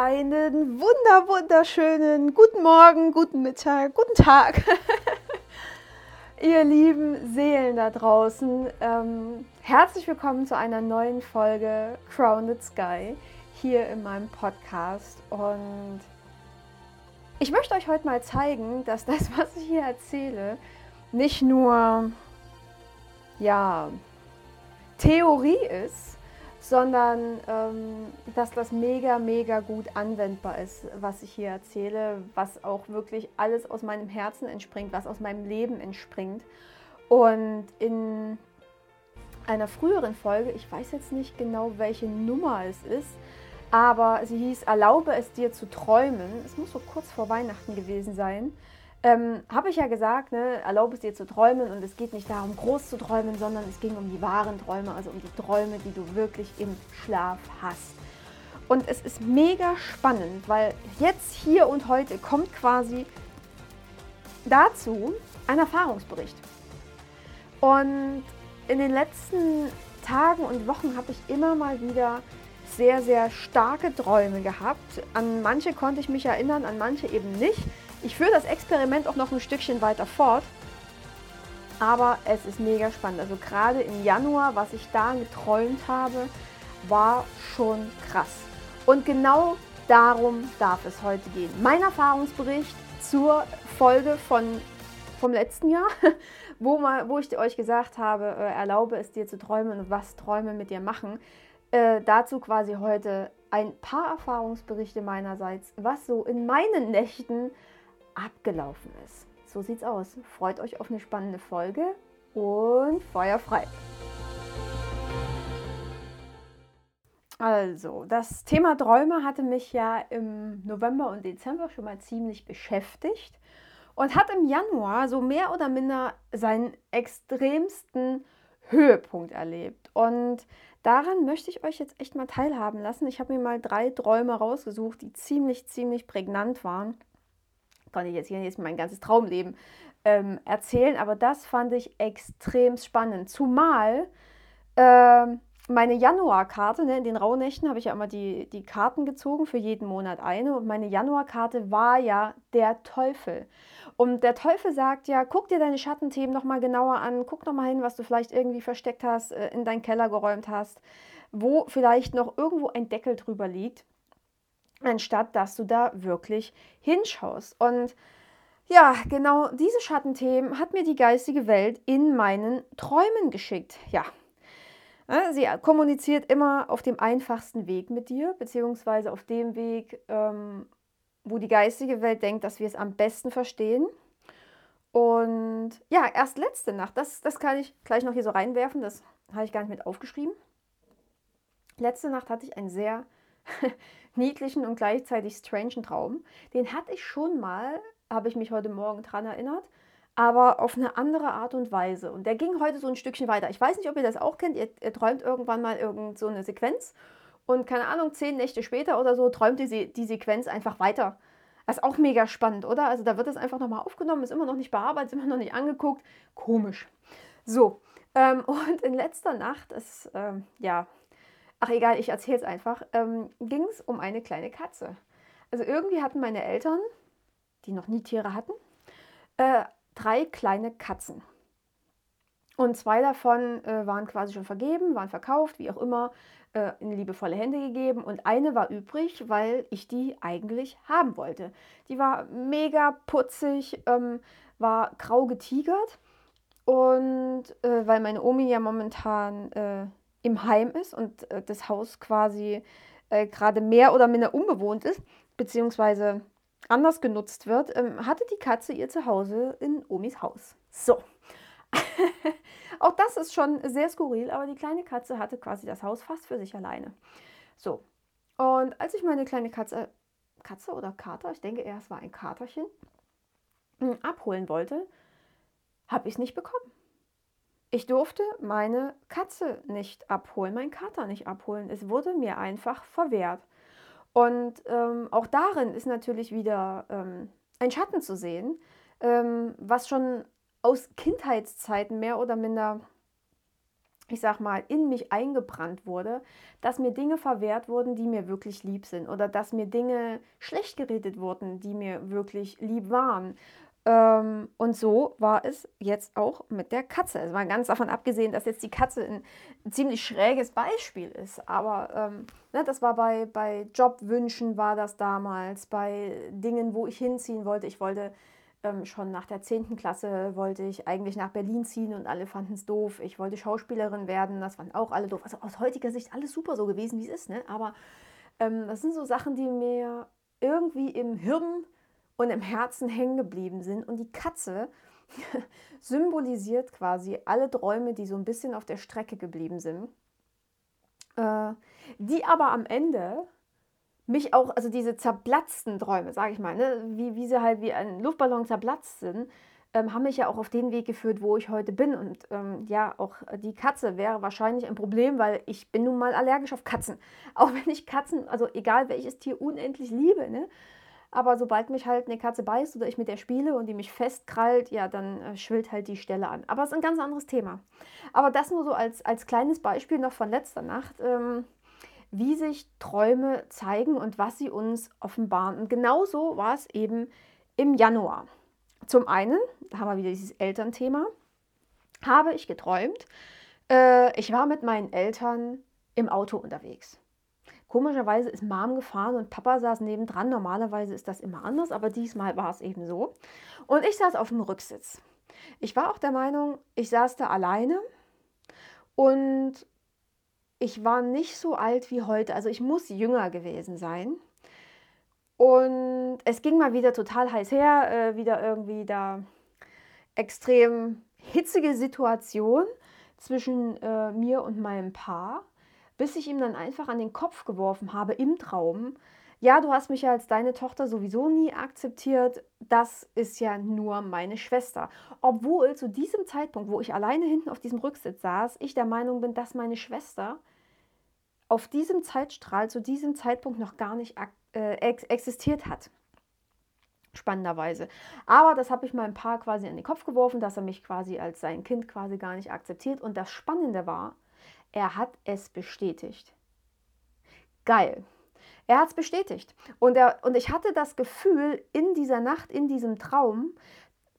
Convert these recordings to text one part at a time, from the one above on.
Einen wunder, wunderschönen guten Morgen, guten Mittag, guten Tag. Ihr lieben Seelen da draußen, ähm, herzlich willkommen zu einer neuen Folge Crowned Sky hier in meinem Podcast. Und ich möchte euch heute mal zeigen, dass das, was ich hier erzähle, nicht nur ja, Theorie ist, sondern ähm, dass das mega, mega gut anwendbar ist, was ich hier erzähle, was auch wirklich alles aus meinem Herzen entspringt, was aus meinem Leben entspringt. Und in einer früheren Folge, ich weiß jetzt nicht genau, welche Nummer es ist, aber sie hieß Erlaube es dir zu träumen. Es muss so kurz vor Weihnachten gewesen sein ähm, habe ich ja gesagt, ne, erlaube es dir zu träumen und es geht nicht darum, groß zu träumen, sondern es ging um die wahren Träume, also um die Träume, die du wirklich im Schlaf hast. Und es ist mega spannend, weil jetzt, hier und heute kommt quasi dazu ein Erfahrungsbericht. Und in den letzten Tagen und Wochen habe ich immer mal wieder sehr, sehr starke Träume gehabt. An manche konnte ich mich erinnern, an manche eben nicht. Ich führe das Experiment auch noch ein Stückchen weiter fort. Aber es ist mega spannend. Also gerade im Januar, was ich da geträumt habe, war schon krass. Und genau darum darf es heute gehen. Mein Erfahrungsbericht zur Folge von, vom letzten Jahr, wo, mal, wo ich euch gesagt habe, äh, erlaube es dir zu träumen und was Träume mit dir machen. Äh, dazu quasi heute ein paar Erfahrungsberichte meinerseits, was so in meinen Nächten abgelaufen ist. So sieht's aus. Freut euch auf eine spannende Folge und Feuer frei. Also, das Thema Träume hatte mich ja im November und Dezember schon mal ziemlich beschäftigt und hat im Januar so mehr oder minder seinen extremsten Höhepunkt erlebt. Und daran möchte ich euch jetzt echt mal teilhaben lassen. Ich habe mir mal drei Träume rausgesucht, die ziemlich, ziemlich prägnant waren kann ich jetzt hier jetzt mein ganzes Traumleben ähm, erzählen, aber das fand ich extrem spannend. Zumal äh, meine Januarkarte, ne, in den Rauhnächten habe ich ja immer die, die Karten gezogen, für jeden Monat eine. Und meine Januarkarte war ja der Teufel. Und der Teufel sagt ja, guck dir deine Schattenthemen nochmal genauer an, guck nochmal hin, was du vielleicht irgendwie versteckt hast, äh, in deinen Keller geräumt hast, wo vielleicht noch irgendwo ein Deckel drüber liegt anstatt dass du da wirklich hinschaust. Und ja, genau diese Schattenthemen hat mir die geistige Welt in meinen Träumen geschickt. Ja, sie kommuniziert immer auf dem einfachsten Weg mit dir, beziehungsweise auf dem Weg, ähm, wo die geistige Welt denkt, dass wir es am besten verstehen. Und ja, erst letzte Nacht, das, das kann ich gleich noch hier so reinwerfen, das habe ich gar nicht mit aufgeschrieben. Letzte Nacht hatte ich ein sehr niedlichen und gleichzeitig strangen Traum. Den hatte ich schon mal, habe ich mich heute Morgen dran erinnert, aber auf eine andere Art und Weise. Und der ging heute so ein Stückchen weiter. Ich weiß nicht, ob ihr das auch kennt. Ihr, ihr träumt irgendwann mal irgend so eine Sequenz und keine Ahnung, zehn Nächte später oder so träumt die, die Sequenz einfach weiter. Das ist auch mega spannend, oder? Also da wird das einfach nochmal aufgenommen, ist immer noch nicht bearbeitet, immer noch nicht angeguckt. Komisch. So, ähm, und in letzter Nacht ist, ähm, ja, ach egal, ich erzähle es einfach, ähm, ging es um eine kleine Katze. Also irgendwie hatten meine Eltern, die noch nie Tiere hatten, äh, drei kleine Katzen. Und zwei davon äh, waren quasi schon vergeben, waren verkauft, wie auch immer, äh, in liebevolle Hände gegeben. Und eine war übrig, weil ich die eigentlich haben wollte. Die war mega putzig, ähm, war grau getigert. Und äh, weil meine Omi ja momentan äh, im Heim ist und äh, das Haus quasi äh, gerade mehr oder minder unbewohnt ist, beziehungsweise anders genutzt wird, ähm, hatte die Katze ihr Zuhause in Omis Haus. So. Auch das ist schon sehr skurril, aber die kleine Katze hatte quasi das Haus fast für sich alleine. So. Und als ich meine kleine Katze, Katze oder Kater, ich denke eher, es war ein Katerchen, hm, abholen wollte, habe ich es nicht bekommen. Ich durfte meine Katze nicht abholen, meinen Kater nicht abholen. Es wurde mir einfach verwehrt. Und ähm, auch darin ist natürlich wieder ähm, ein Schatten zu sehen, ähm, was schon aus Kindheitszeiten mehr oder minder ich sag mal, in mich eingebrannt wurde, dass mir Dinge verwehrt wurden, die mir wirklich lieb sind oder dass mir Dinge schlecht geredet wurden, die mir wirklich lieb waren. Ähm, und so war es jetzt auch mit der Katze. Es war ganz davon abgesehen, dass jetzt die Katze ein, ein ziemlich schräges Beispiel ist. Aber ähm, ne, das war bei, bei Jobwünschen war das damals, bei Dingen, wo ich hinziehen wollte. Ich wollte ähm, schon nach der 10. Klasse wollte ich eigentlich nach Berlin ziehen und alle fanden es doof. Ich wollte Schauspielerin werden, das fanden auch alle doof. Also aus heutiger Sicht alles super so gewesen, wie es ist. Ne? Aber ähm, das sind so Sachen, die mir irgendwie im Hirn und im Herzen hängen geblieben sind. Und die Katze symbolisiert quasi alle Träume, die so ein bisschen auf der Strecke geblieben sind. Äh, die aber am Ende mich auch, also diese zerplatzten Träume, sage ich mal, ne, wie, wie sie halt wie ein Luftballon zerplatzt sind, ähm, haben mich ja auch auf den Weg geführt, wo ich heute bin. Und ähm, ja, auch die Katze wäre wahrscheinlich ein Problem, weil ich bin nun mal allergisch auf Katzen. Auch wenn ich Katzen, also egal welches Tier, unendlich liebe, ne? Aber sobald mich halt eine Katze beißt oder ich mit der spiele und die mich festkrallt, ja, dann äh, schwillt halt die Stelle an. Aber es ist ein ganz anderes Thema. Aber das nur so als, als kleines Beispiel noch von letzter Nacht. Ähm, wie sich Träume zeigen und was sie uns offenbaren. Und genauso war es eben im Januar. Zum einen, da haben wir wieder dieses Elternthema, habe ich geträumt, äh, ich war mit meinen Eltern im Auto unterwegs. Komischerweise ist Mom gefahren und Papa saß nebendran. Normalerweise ist das immer anders, aber diesmal war es eben so. Und ich saß auf dem Rücksitz. Ich war auch der Meinung, ich saß da alleine und ich war nicht so alt wie heute, also ich muss jünger gewesen sein. Und es ging mal wieder total heiß her, äh, wieder irgendwie da extrem hitzige Situation zwischen äh, mir und meinem Paar, bis ich ihm dann einfach an den Kopf geworfen habe im Traum. Ja, du hast mich ja als deine Tochter sowieso nie akzeptiert. Das ist ja nur meine Schwester. Obwohl zu diesem Zeitpunkt, wo ich alleine hinten auf diesem Rücksitz saß, ich der Meinung bin, dass meine Schwester auf diesem Zeitstrahl zu diesem Zeitpunkt noch gar nicht äh, ex existiert hat. Spannenderweise. Aber das habe ich meinem Paar quasi in den Kopf geworfen, dass er mich quasi als sein Kind quasi gar nicht akzeptiert. Und das Spannende war, er hat es bestätigt. Geil. Er hat es bestätigt. Und, er, und ich hatte das Gefühl in dieser Nacht, in diesem Traum,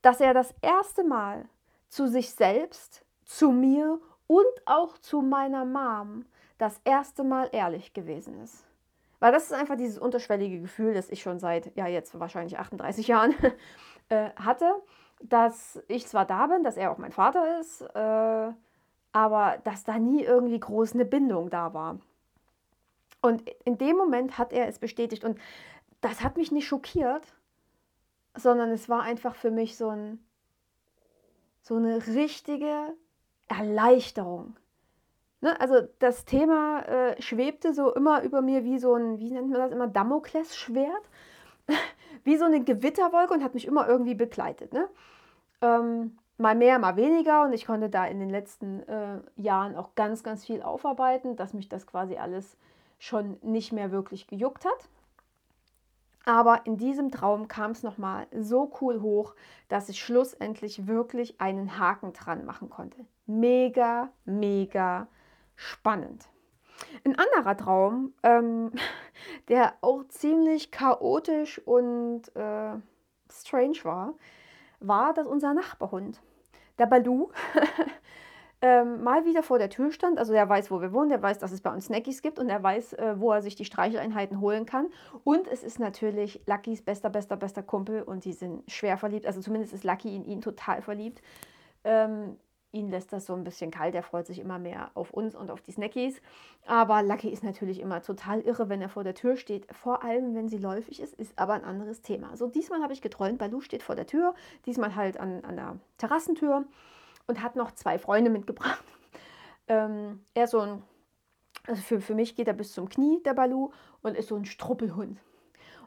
dass er das erste Mal zu sich selbst, zu mir und auch zu meiner Mom das erste Mal ehrlich gewesen ist. Weil das ist einfach dieses unterschwellige Gefühl, das ich schon seit, ja jetzt wahrscheinlich 38 Jahren äh, hatte, dass ich zwar da bin, dass er auch mein Vater ist, äh, aber dass da nie irgendwie groß eine Bindung da war. Und in dem Moment hat er es bestätigt und das hat mich nicht schockiert, sondern es war einfach für mich so, ein, so eine richtige Erleichterung. Ne, also das Thema äh, schwebte so immer über mir wie so ein, wie nennt man das immer, Damoklesschwert, wie so eine Gewitterwolke und hat mich immer irgendwie begleitet. Ne? Ähm, mal mehr, mal weniger und ich konnte da in den letzten äh, Jahren auch ganz, ganz viel aufarbeiten, dass mich das quasi alles schon nicht mehr wirklich gejuckt hat. Aber in diesem Traum kam es nochmal so cool hoch, dass ich schlussendlich wirklich einen Haken dran machen konnte. Mega, mega spannend. Ein anderer Traum, ähm, der auch ziemlich chaotisch und äh, strange war, war, dass unser Nachbarhund, der Balu, ähm, mal wieder vor der Tür stand. Also er weiß, wo wir wohnen, der weiß, dass es bei uns Snackies gibt und er weiß, äh, wo er sich die Streicheleinheiten holen kann. Und es ist natürlich Luckys bester, bester, bester Kumpel und die sind schwer verliebt. Also zumindest ist Lucky in ihn total verliebt. Ähm, Ihn lässt das so ein bisschen kalt, er freut sich immer mehr auf uns und auf die Snackies. Aber Lucky ist natürlich immer total irre, wenn er vor der Tür steht, vor allem wenn sie läufig ist, ist aber ein anderes Thema. So, diesmal habe ich geträumt, Balu steht vor der Tür, diesmal halt an, an der Terrassentür und hat noch zwei Freunde mitgebracht. Ähm, er ist so ein, also für, für mich geht er bis zum Knie, der Balu, und ist so ein Struppelhund.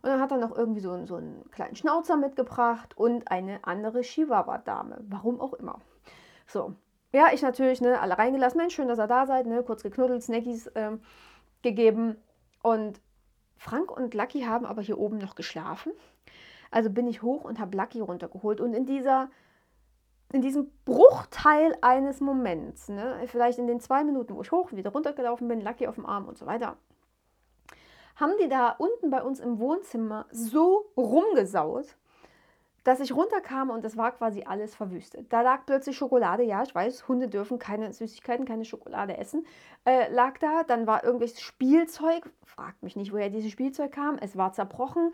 Und dann hat er noch irgendwie so, einen, so einen kleinen Schnauzer mitgebracht und eine andere Chihuahua-Dame, warum auch immer. So. Ja, ich natürlich, ne, alle reingelassen. Mensch, schön, dass ihr da seid, ne, kurz geknuddelt, Snackies ähm, gegeben. Und Frank und Lucky haben aber hier oben noch geschlafen. Also bin ich hoch und habe Lucky runtergeholt. Und in dieser in diesem Bruchteil eines Moments, ne, vielleicht in den zwei Minuten, wo ich hoch und wieder runtergelaufen bin, Lucky auf dem Arm und so weiter, haben die da unten bei uns im Wohnzimmer so rumgesaut, dass ich runterkam und es war quasi alles verwüstet. Da lag plötzlich Schokolade, ja, ich weiß, Hunde dürfen keine Süßigkeiten, keine Schokolade essen, äh, lag da. Dann war irgendwelches Spielzeug, fragt mich nicht, woher dieses Spielzeug kam. Es war zerbrochen,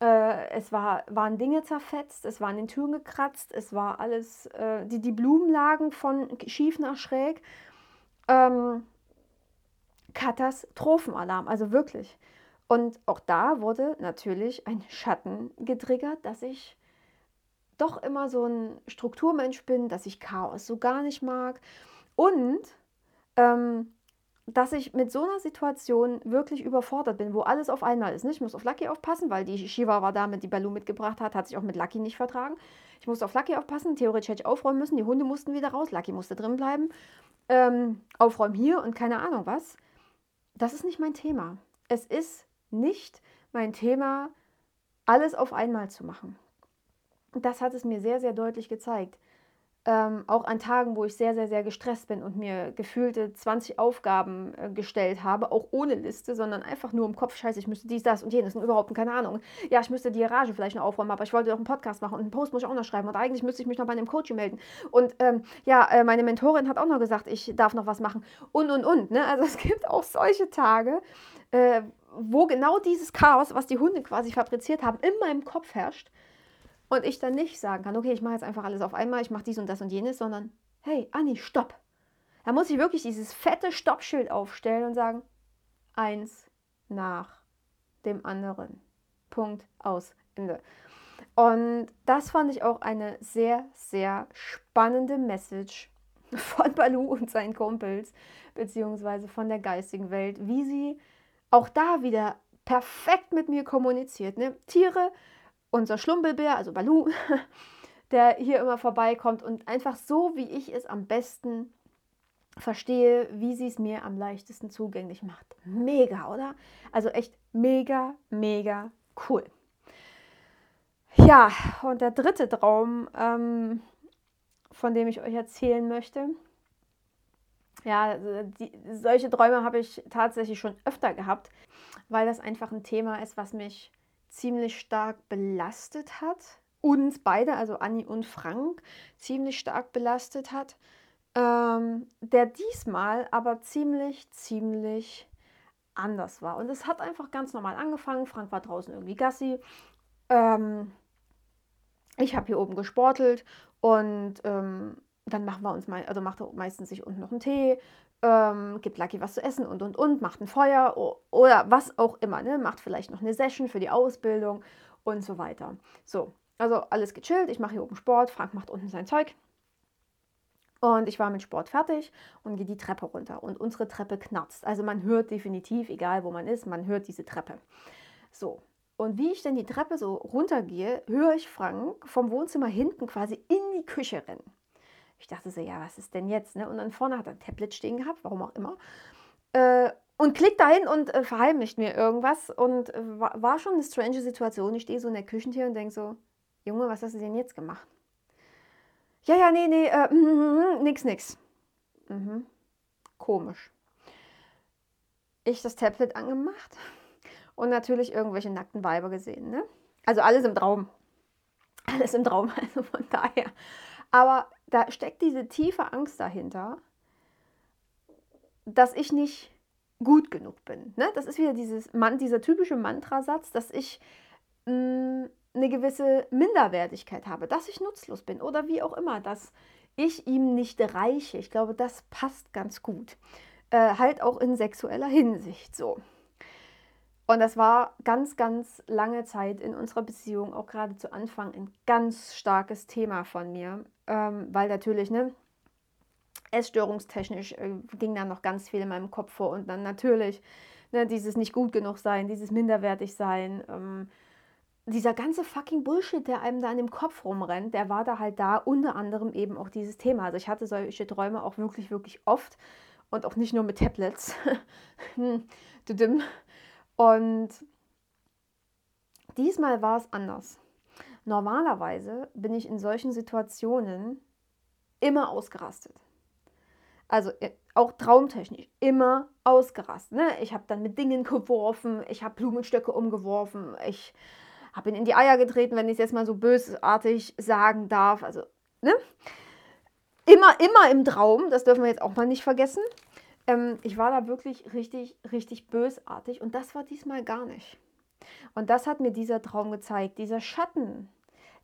äh, es war, waren Dinge zerfetzt, es war an den Türen gekratzt, es war alles, äh, die, die Blumen lagen von schief nach schräg. Ähm, Katastrophenalarm, also wirklich. Und auch da wurde natürlich ein Schatten getriggert, dass ich doch immer so ein Strukturmensch bin, dass ich Chaos so gar nicht mag und ähm, dass ich mit so einer Situation wirklich überfordert bin, wo alles auf einmal ist. Ich muss auf Lucky aufpassen, weil die Chihuahua-Dame, die Balu mitgebracht hat, hat sich auch mit Lucky nicht vertragen. Ich musste auf Lucky aufpassen, theoretisch hätte ich aufräumen müssen, die Hunde mussten wieder raus, Lucky musste drin bleiben. Ähm, aufräumen hier und keine Ahnung was. Das ist nicht mein Thema. Es ist nicht mein Thema, alles auf einmal zu machen das hat es mir sehr, sehr deutlich gezeigt. Ähm, auch an Tagen, wo ich sehr, sehr, sehr gestresst bin und mir gefühlte 20 Aufgaben äh, gestellt habe, auch ohne Liste, sondern einfach nur im Kopf, scheiße, ich müsste dies, das und jenes und überhaupt keine Ahnung. Ja, ich müsste die Garage vielleicht noch aufräumen, aber ich wollte doch einen Podcast machen und einen Post muss ich auch noch schreiben und eigentlich müsste ich mich noch bei einem Coach melden. Und ähm, ja, äh, meine Mentorin hat auch noch gesagt, ich darf noch was machen und, und, und. Ne? Also es gibt auch solche Tage, äh, wo genau dieses Chaos, was die Hunde quasi fabriziert haben, in meinem Kopf herrscht und ich dann nicht sagen kann, okay, ich mache jetzt einfach alles auf einmal, ich mache dies und das und jenes, sondern hey, Anni, stopp. Da muss ich wirklich dieses fette Stoppschild aufstellen und sagen, eins nach dem anderen. Punkt aus. Ende. Und das fand ich auch eine sehr, sehr spannende Message von Balu und seinen Kumpels, beziehungsweise von der geistigen Welt, wie sie auch da wieder perfekt mit mir kommuniziert. Ne? Tiere unser Schlumbelbär, also Balu, der hier immer vorbeikommt und einfach so, wie ich es am besten verstehe, wie sie es mir am leichtesten zugänglich macht. Mega, oder? Also echt mega, mega cool. Ja, und der dritte Traum, ähm, von dem ich euch erzählen möchte, ja, also die, solche Träume habe ich tatsächlich schon öfter gehabt, weil das einfach ein Thema ist, was mich ziemlich stark belastet hat. Uns beide, also Anni und Frank, ziemlich stark belastet hat. Ähm, der diesmal aber ziemlich, ziemlich anders war. Und es hat einfach ganz normal angefangen. Frank war draußen irgendwie Gassi. Ähm, ich habe hier oben gesportelt und ähm, dann machen wir uns mal, also macht er meistens sich unten noch einen Tee, ähm, gibt Lucky was zu essen und und und, macht ein Feuer oder was auch immer, ne? macht vielleicht noch eine Session für die Ausbildung und so weiter. So, also alles gechillt, ich mache hier oben Sport, Frank macht unten sein Zeug. Und ich war mit Sport fertig und gehe die Treppe runter. Und unsere Treppe knarzt. Also man hört definitiv, egal wo man ist, man hört diese Treppe. So. Und wie ich dann die Treppe so runtergehe, höre ich Frank vom Wohnzimmer hinten quasi in die Küche rennen. Ich dachte so, ja, was ist denn jetzt? Ne? Und dann vorne hat er ein Tablet stehen gehabt, warum auch immer. Äh, und klickt dahin und äh, verheimlicht mir irgendwas. Und äh, war, schon eine strange Situation. Ich stehe so in der Küchentür und denke so, Junge, was hast du denn jetzt gemacht? Ja, ja, nee, nee, äh, mm, nix, nix. Mhm. Komisch. Ich das Tablet angemacht und natürlich irgendwelche nackten Weiber gesehen. Ne? Also alles im Traum. Alles im Traum, also von daher. Aber da steckt diese tiefe Angst dahinter, dass ich nicht gut genug bin. Ne? Das ist wieder dieses, dieser typische Mantrasatz, dass ich mh, mm, eine gewisse Minderwertigkeit habe, dass ich nutzlos bin oder wie auch immer, dass ich ihm nicht reiche. Ich glaube, das passt ganz gut. Äh, halt auch in sexueller Hinsicht so. Und das war ganz, ganz lange Zeit in unserer Beziehung, auch gerade zu Anfang, ein ganz starkes Thema von mir, ähm, weil natürlich, ne, essstörungstechnisch äh, ging da noch ganz viel in meinem Kopf vor. Und dann natürlich ne, dieses nicht gut genug sein, dieses minderwertig sein, ähm, dieser ganze fucking Bullshit, der einem da in dem Kopf rumrennt, der war da halt da, unter anderem eben auch dieses Thema. Also ich hatte solche Träume auch wirklich, wirklich oft. Und auch nicht nur mit Tablets. und diesmal war es anders. Normalerweise bin ich in solchen Situationen immer ausgerastet. Also äh, auch traumtechnisch immer ausgerastet. Ne? Ich habe dann mit Dingen geworfen, ich habe Blumenstöcke umgeworfen, ich habe ihn in die Eier getreten, wenn ich es jetzt mal so bösartig sagen darf. Also, ne? Immer, immer im Traum, das dürfen wir jetzt auch mal nicht vergessen. Ähm, ich war da wirklich richtig, richtig bösartig und das war diesmal gar nicht. Und das hat mir dieser Traum gezeigt. Dieser Schatten,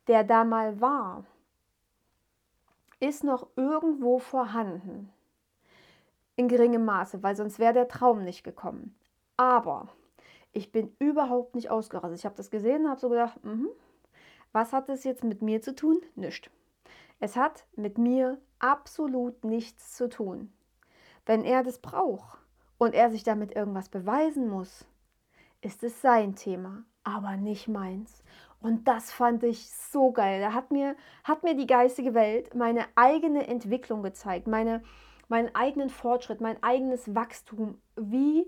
der da mal war, ist noch irgendwo vorhanden. In geringem Maße, weil sonst wäre der Traum nicht gekommen. Aber ich bin überhaupt nicht ausgerastet. Ich habe das gesehen und habe so gedacht, mh, was hat das jetzt mit mir zu tun? Nicht. Es hat mit mir absolut nichts zu tun. Wenn er das braucht und er sich damit irgendwas beweisen muss, ist es sein Thema, aber nicht meins. Und das fand ich so geil. Da hat mir, hat mir die geistige Welt meine eigene Entwicklung gezeigt, meine, meinen eigenen Fortschritt, mein eigenes Wachstum, wie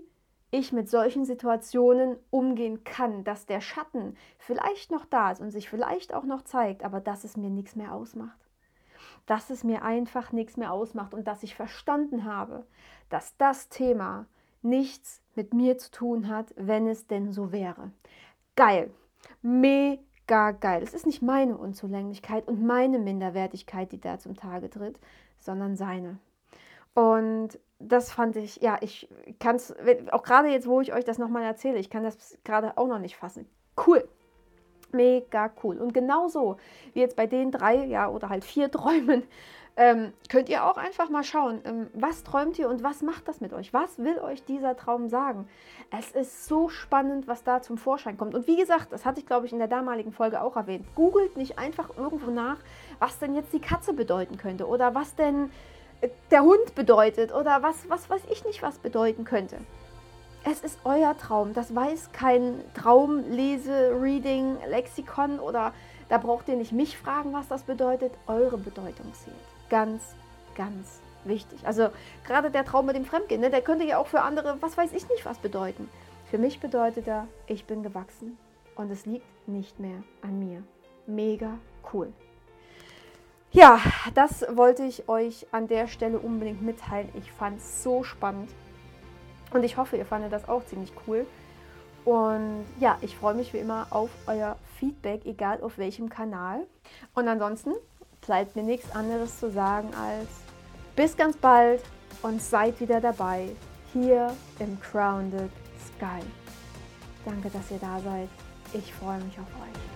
ich mit solchen Situationen umgehen kann, dass der Schatten vielleicht noch da ist und sich vielleicht auch noch zeigt, aber dass es mir nichts mehr ausmacht. Dass es mir einfach nichts mehr ausmacht und dass ich verstanden habe, dass das Thema nichts mit mir zu tun hat, wenn es denn so wäre. Geil. Mega geil. Es ist nicht meine Unzulänglichkeit und meine Minderwertigkeit, die da zum Tage tritt, sondern seine. Und das fand ich, ja, ich kann es, auch gerade jetzt, wo ich euch das nochmal erzähle, ich kann das gerade auch noch nicht fassen. Cool. Mega cool. Und genauso wie jetzt bei den drei, ja, oder halt vier Träumen, ähm, könnt ihr auch einfach mal schauen, ähm, was träumt ihr und was macht das mit euch? Was will euch dieser Traum sagen? Es ist so spannend, was da zum Vorschein kommt. Und wie gesagt, das hatte ich, glaube ich, in der damaligen Folge auch erwähnt. Googelt nicht einfach irgendwo nach, was denn jetzt die Katze bedeuten könnte oder was denn der Hund bedeutet oder was, was weiß ich nicht, was bedeuten könnte. Es ist euer Traum. Das weiß kein Traumlese, Reading, Lexikon oder da braucht ihr nicht mich fragen, was das bedeutet. Eure Bedeutung zählt. Ganz, ganz wichtig. Also gerade der Traum mit dem Fremdgehen, ne, der könnte ja auch für andere, was weiß ich nicht, was bedeuten. Für mich bedeutet er, ich bin gewachsen und es liegt nicht mehr an mir. Mega cool. Ja, das wollte ich euch an der Stelle unbedingt mitteilen. Ich fand es so spannend und ich hoffe, ihr fandet das auch ziemlich cool. Und ja, ich freue mich wie immer auf euer Feedback, egal auf welchem Kanal. Und ansonsten bleibt mir nichts anderes zu sagen als bis ganz bald und seid wieder dabei hier im Crowned Sky. Danke, dass ihr da seid. Ich freue mich auf euch.